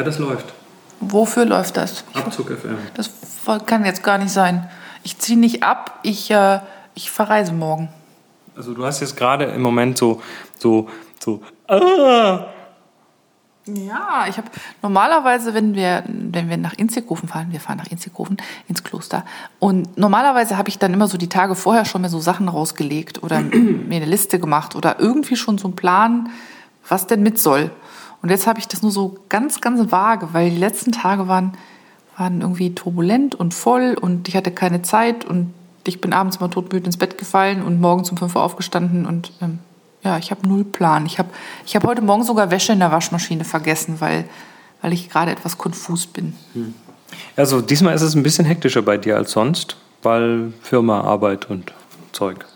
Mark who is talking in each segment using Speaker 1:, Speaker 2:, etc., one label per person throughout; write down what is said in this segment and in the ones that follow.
Speaker 1: Ja, das läuft.
Speaker 2: Wofür läuft das?
Speaker 1: Abzug FM.
Speaker 2: Das kann jetzt gar nicht sein. Ich ziehe nicht ab, ich, äh, ich verreise morgen.
Speaker 1: Also du hast jetzt gerade im Moment so, so, so, ah,
Speaker 2: Ja, ich habe normalerweise, wenn wir, wenn wir nach Inzighofen fahren, wir fahren nach Inzighofen ins Kloster. Und normalerweise habe ich dann immer so die Tage vorher schon mir so Sachen rausgelegt oder mir eine Liste gemacht oder irgendwie schon so einen Plan, was denn mit soll. Und jetzt habe ich das nur so ganz, ganz vage, weil die letzten Tage waren, waren irgendwie turbulent und voll und ich hatte keine Zeit und ich bin abends mal todmüde ins Bett gefallen und morgens um 5 Uhr aufgestanden und ähm, ja, ich habe null Plan. Ich habe ich hab heute Morgen sogar Wäsche in der Waschmaschine vergessen, weil, weil ich gerade etwas konfus bin.
Speaker 1: Also diesmal ist es ein bisschen hektischer bei dir als sonst, weil Firma, Arbeit und Zeug.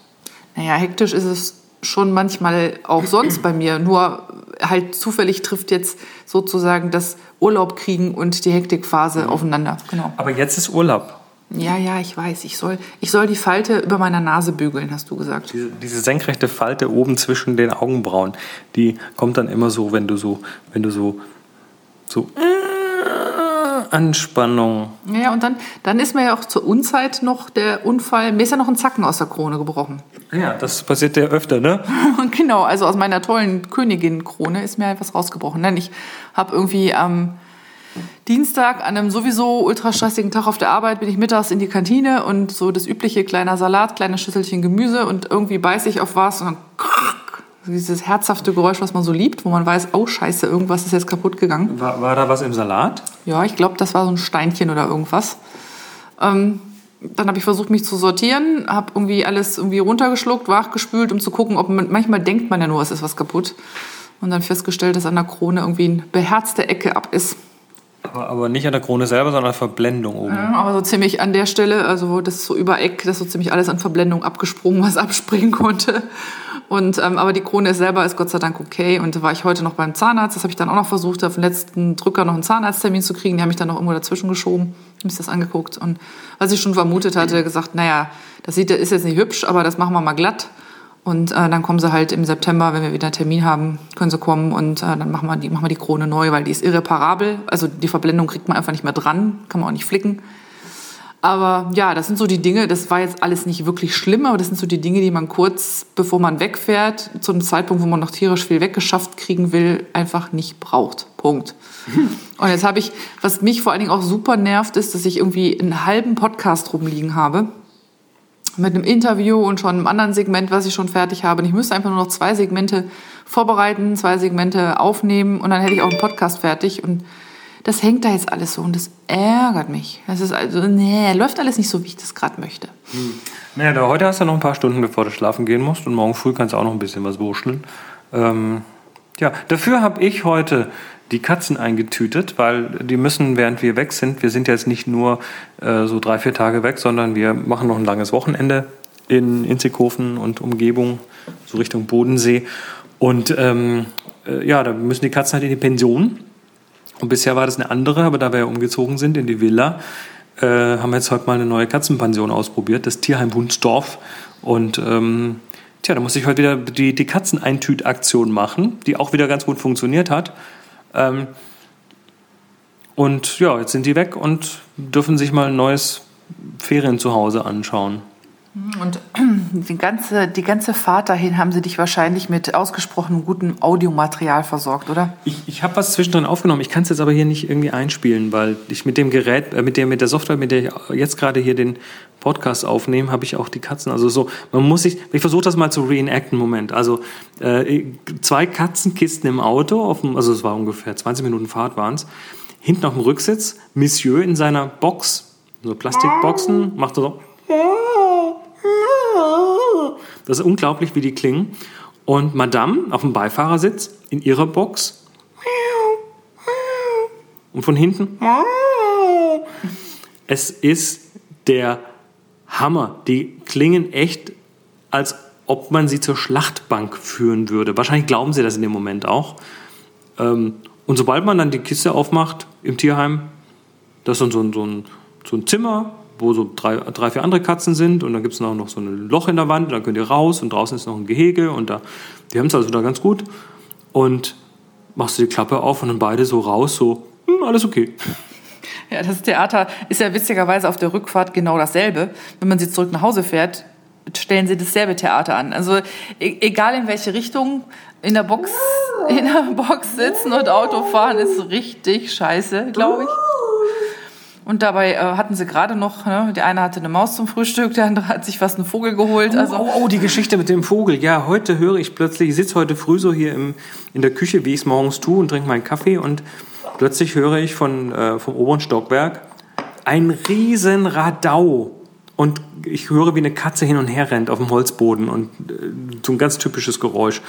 Speaker 2: Naja, hektisch ist es schon manchmal auch sonst bei mir. Nur halt zufällig trifft jetzt sozusagen das Urlaub kriegen und die Hektikphase aufeinander. Genau.
Speaker 1: Aber jetzt ist Urlaub.
Speaker 2: Ja, ja, ich weiß. Ich soll, ich soll die Falte über meiner Nase bügeln, hast du gesagt.
Speaker 1: Diese, diese senkrechte Falte oben zwischen den Augenbrauen, die kommt dann immer so, wenn du so, wenn du so, so äh, Anspannung.
Speaker 2: Ja, und dann, dann ist mir ja auch zur Unzeit noch der Unfall, mir ist ja noch ein Zacken aus der Krone gebrochen.
Speaker 1: Ja, das passiert ja öfter, ne?
Speaker 2: Genau, also aus meiner tollen Königin-Krone ist mir halt was rausgebrochen. Denn ich habe irgendwie am Dienstag an einem sowieso ultra stressigen Tag auf der Arbeit bin ich mittags in die Kantine und so das übliche kleiner Salat, kleines Schüsselchen Gemüse und irgendwie beiß ich auf was und dann dieses herzhafte Geräusch, was man so liebt, wo man weiß, oh scheiße, irgendwas ist jetzt kaputt gegangen.
Speaker 1: War, war da was im Salat?
Speaker 2: Ja, ich glaube, das war so ein Steinchen oder irgendwas. Ähm, dann habe ich versucht, mich zu sortieren, habe irgendwie alles irgendwie runtergeschluckt, wachgespült, um zu gucken, ob man, manchmal denkt man ja nur, es ist was kaputt. Und dann festgestellt, dass an der Krone irgendwie eine beherzte Ecke ab ist.
Speaker 1: Aber, aber nicht an der Krone selber, sondern an der Verblendung oben.
Speaker 2: Ja, aber so ziemlich an der Stelle, also das so über Eck, das ist so ziemlich alles an Verblendung abgesprungen, was abspringen konnte. Und, ähm, aber die Krone selber ist Gott sei Dank okay. Und da war ich heute noch beim Zahnarzt. Das habe ich dann auch noch versucht, auf den letzten Drücker noch einen Zahnarzttermin zu kriegen. Die haben mich dann noch irgendwo dazwischen geschoben. Ich mich das angeguckt. Und was ich schon vermutet hatte, gesagt, naja, das sieht, ist jetzt nicht hübsch, aber das machen wir mal glatt. Und äh, dann kommen sie halt im September, wenn wir wieder einen Termin haben, können sie kommen und äh, dann machen wir, die, machen wir die Krone neu, weil die ist irreparabel. Also die Verblendung kriegt man einfach nicht mehr dran, kann man auch nicht flicken. Aber ja, das sind so die Dinge, das war jetzt alles nicht wirklich schlimm, aber das sind so die Dinge, die man kurz, bevor man wegfährt, zu einem Zeitpunkt, wo man noch tierisch viel weggeschafft kriegen will, einfach nicht braucht. Punkt. Und jetzt habe ich, was mich vor allen Dingen auch super nervt, ist, dass ich irgendwie einen halben Podcast rumliegen habe mit einem Interview und schon einem anderen Segment, was ich schon fertig habe. Und ich müsste einfach nur noch zwei Segmente vorbereiten, zwei Segmente aufnehmen und dann hätte ich auch einen Podcast fertig. Und das hängt da jetzt alles so und das ärgert mich. Das ist also, nee, läuft alles nicht so, wie ich das gerade möchte.
Speaker 1: Hm. Naja, da, heute hast du noch ein paar Stunden, bevor du schlafen gehen musst und morgen früh kannst du auch noch ein bisschen was wurschteln. Ähm, ja, dafür habe ich heute die Katzen eingetütet, weil die müssen, während wir weg sind, wir sind jetzt nicht nur äh, so drei, vier Tage weg, sondern wir machen noch ein langes Wochenende in Inzighofen und Umgebung, so Richtung Bodensee. Und ähm, äh, ja, da müssen die Katzen halt in die Pension. Und bisher war das eine andere, aber da wir ja umgezogen sind in die Villa, äh, haben wir jetzt heute mal eine neue Katzenpension ausprobiert, das Tierheim Wunsdorf. Und ähm, tja, da muss ich heute wieder die, die Katzeneintüt-Aktion machen, die auch wieder ganz gut funktioniert hat. Ähm, und ja, jetzt sind die weg und dürfen sich mal ein neues Ferienzuhause anschauen.
Speaker 2: Und die ganze, die ganze Fahrt dahin haben sie dich wahrscheinlich mit ausgesprochen gutem Audiomaterial versorgt, oder?
Speaker 1: Ich, ich habe was zwischendrin aufgenommen. Ich kann es jetzt aber hier nicht irgendwie einspielen, weil ich mit dem Gerät, äh, mit der, mit der Software, mit der ich jetzt gerade hier den Podcast aufnehme, habe ich auch die Katzen. Also so, man muss sich, ich versuche das mal zu reenacten, Moment. Also äh, zwei Katzenkisten im Auto, auf dem, also es war ungefähr 20 Minuten Fahrt waren es. Hinten auf dem Rücksitz, Monsieur in seiner Box, so Plastikboxen, macht so. Das ist unglaublich, wie die klingen. Und Madame auf dem Beifahrersitz in ihrer Box. Und von hinten. Es ist der Hammer. Die klingen echt, als ob man sie zur Schlachtbank führen würde. Wahrscheinlich glauben sie das in dem Moment auch. Ähm, und sobald man dann die Kiste aufmacht im Tierheim, das ist so ein, so ein, so ein Zimmer wo so drei, drei vier andere Katzen sind und dann gibt es noch, noch so ein Loch in der Wand, da könnt ihr raus und draußen ist noch ein Gehege und da, die haben es also da ganz gut und machst du die Klappe auf und dann beide so raus, so alles okay.
Speaker 2: Ja, das Theater ist ja witzigerweise auf der Rückfahrt genau dasselbe. Wenn man sie zurück nach Hause fährt, stellen sie dasselbe Theater an. Also e egal in welche Richtung, in der Box, in der Box sitzen und Auto fahren ist richtig scheiße, glaube ich. Und dabei äh, hatten sie gerade noch, ne, der eine hatte eine Maus zum Frühstück, der andere hat sich fast einen Vogel geholt. Also
Speaker 1: oh, oh, die Geschichte mit dem Vogel. Ja, heute höre ich plötzlich, ich sitze heute früh so hier im, in der Küche, wie ich es morgens tue und trinke meinen Kaffee und plötzlich höre ich von, äh, vom oberen Stockwerk ein riesen Radau. Und ich höre, wie eine Katze hin und her rennt auf dem Holzboden und äh, so ein ganz typisches Geräusch.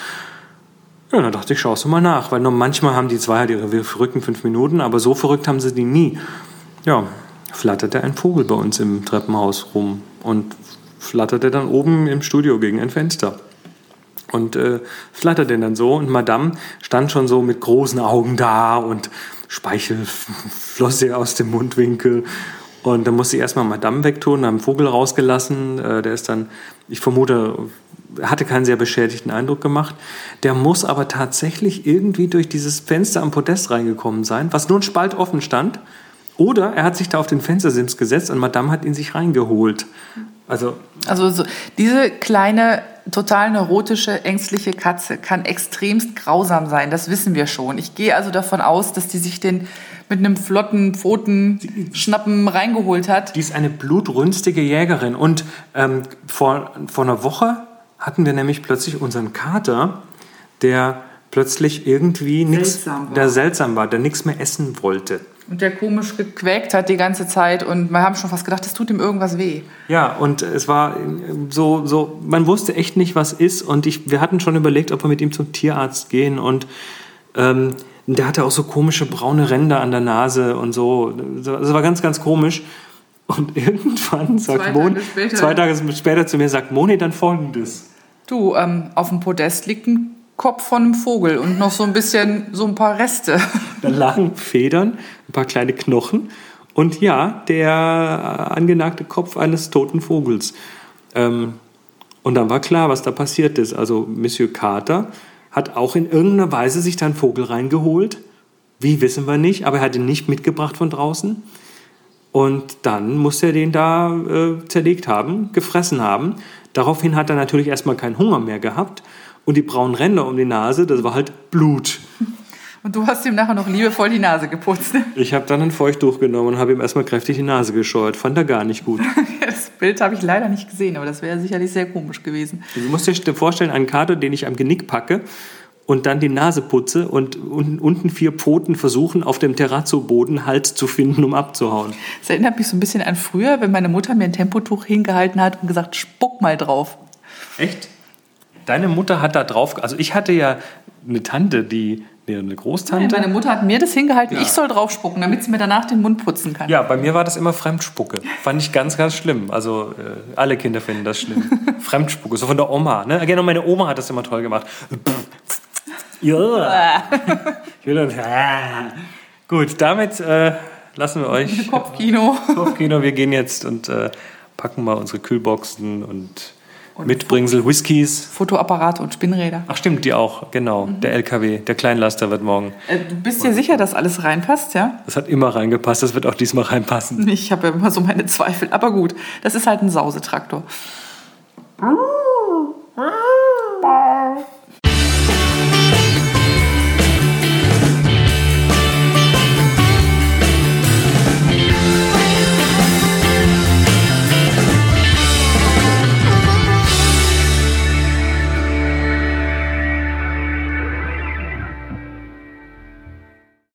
Speaker 1: Ja, dann dachte ich, schaust du mal nach, weil nur manchmal haben die zwei halt ihre verrückten fünf Minuten, aber so verrückt haben sie die nie. Ja, flatterte ein Vogel bei uns im Treppenhaus rum und flatterte dann oben im Studio gegen ein Fenster. Und äh, flatterte dann so und Madame stand schon so mit großen Augen da und Speichel floss ihr aus dem Mundwinkel. Und dann musste ich erstmal Madame wegtun, haben einen Vogel rausgelassen. Äh, der ist dann, ich vermute, hatte keinen sehr beschädigten Eindruck gemacht. Der muss aber tatsächlich irgendwie durch dieses Fenster am Podest reingekommen sein, was nur ein Spalt offen stand. Oder er hat sich da auf den Fenstersims gesetzt und Madame hat ihn sich reingeholt. Also,
Speaker 2: also so, diese kleine, total neurotische, ängstliche Katze kann extremst grausam sein. Das wissen wir schon. Ich gehe also davon aus, dass die sich den mit einem flotten Pfotenschnappen reingeholt hat.
Speaker 1: Die ist eine blutrünstige Jägerin. Und ähm, vor, vor einer Woche hatten wir nämlich plötzlich unseren Kater, der plötzlich irgendwie nichts, der seltsam war, der nichts mehr essen wollte.
Speaker 2: Und der komisch gequäkt hat die ganze Zeit und wir haben schon fast gedacht, das tut ihm irgendwas weh.
Speaker 1: Ja, und es war so, so man wusste echt nicht, was ist und ich, wir hatten schon überlegt, ob wir mit ihm zum Tierarzt gehen und ähm, der hatte auch so komische braune Ränder an der Nase und so. Das war ganz, ganz komisch. Und irgendwann sagt zwei Moni, Tage zwei Tage später zu mir, sagt Moni dann folgendes.
Speaker 2: Du, ähm, auf dem Podest liegt ein Kopf von einem Vogel und noch so ein bisschen, so ein paar Reste.
Speaker 1: Da Federn, ein paar kleine Knochen und ja, der angenagte Kopf eines toten Vogels. Ähm, und dann war klar, was da passiert ist. Also Monsieur Carter hat auch in irgendeiner Weise sich da einen Vogel reingeholt. Wie wissen wir nicht, aber er hat ihn nicht mitgebracht von draußen. Und dann muss er den da äh, zerlegt haben, gefressen haben. Daraufhin hat er natürlich erstmal keinen Hunger mehr gehabt und die braunen Ränder um die Nase, das war halt Blut.
Speaker 2: Und du hast ihm nachher noch liebevoll die Nase geputzt. Ne?
Speaker 1: Ich habe dann ein Feuchttuch genommen und habe ihm erstmal kräftig die Nase gescheut. Fand er gar nicht gut.
Speaker 2: das Bild habe ich leider nicht gesehen, aber das wäre sicherlich sehr komisch gewesen.
Speaker 1: Du musst dir vorstellen, einen Kater, den ich am Genick packe und dann die Nase putze und unten vier Pfoten versuchen, auf dem Terrazzo-Boden Halt zu finden, um abzuhauen.
Speaker 2: Das erinnert mich so ein bisschen an früher, wenn meine Mutter mir ein Tempotuch hingehalten hat und gesagt, spuck mal drauf.
Speaker 1: Echt? Deine Mutter hat da drauf, also ich hatte ja eine Tante, die nee, eine Großtante.
Speaker 2: Nein, meine Mutter hat mir das hingehalten, ja. ich soll drauf spucken, damit sie mir danach den Mund putzen kann.
Speaker 1: Ja, bei mir war das immer Fremdspucke. Fand ich ganz, ganz schlimm. Also äh, alle Kinder finden das schlimm. Fremdspucke, so von der Oma. Ne? Genau, meine Oma hat das immer toll gemacht. ja. ich will dann, ah. Gut, damit äh, lassen wir euch.
Speaker 2: Kopfkino.
Speaker 1: Kopfkino, wir gehen jetzt und äh, packen mal unsere Kühlboxen und und Mitbringsel, Whiskys.
Speaker 2: Fotoapparate und Spinnräder.
Speaker 1: Ach stimmt, die auch, genau. Mhm. Der LKW, der Kleinlaster wird morgen.
Speaker 2: Äh, du bist dir sicher, dass alles reinpasst, ja?
Speaker 1: Das hat immer reingepasst, das wird auch diesmal reinpassen.
Speaker 2: Ich habe ja immer so meine Zweifel, aber gut, das ist halt ein Sausetraktor.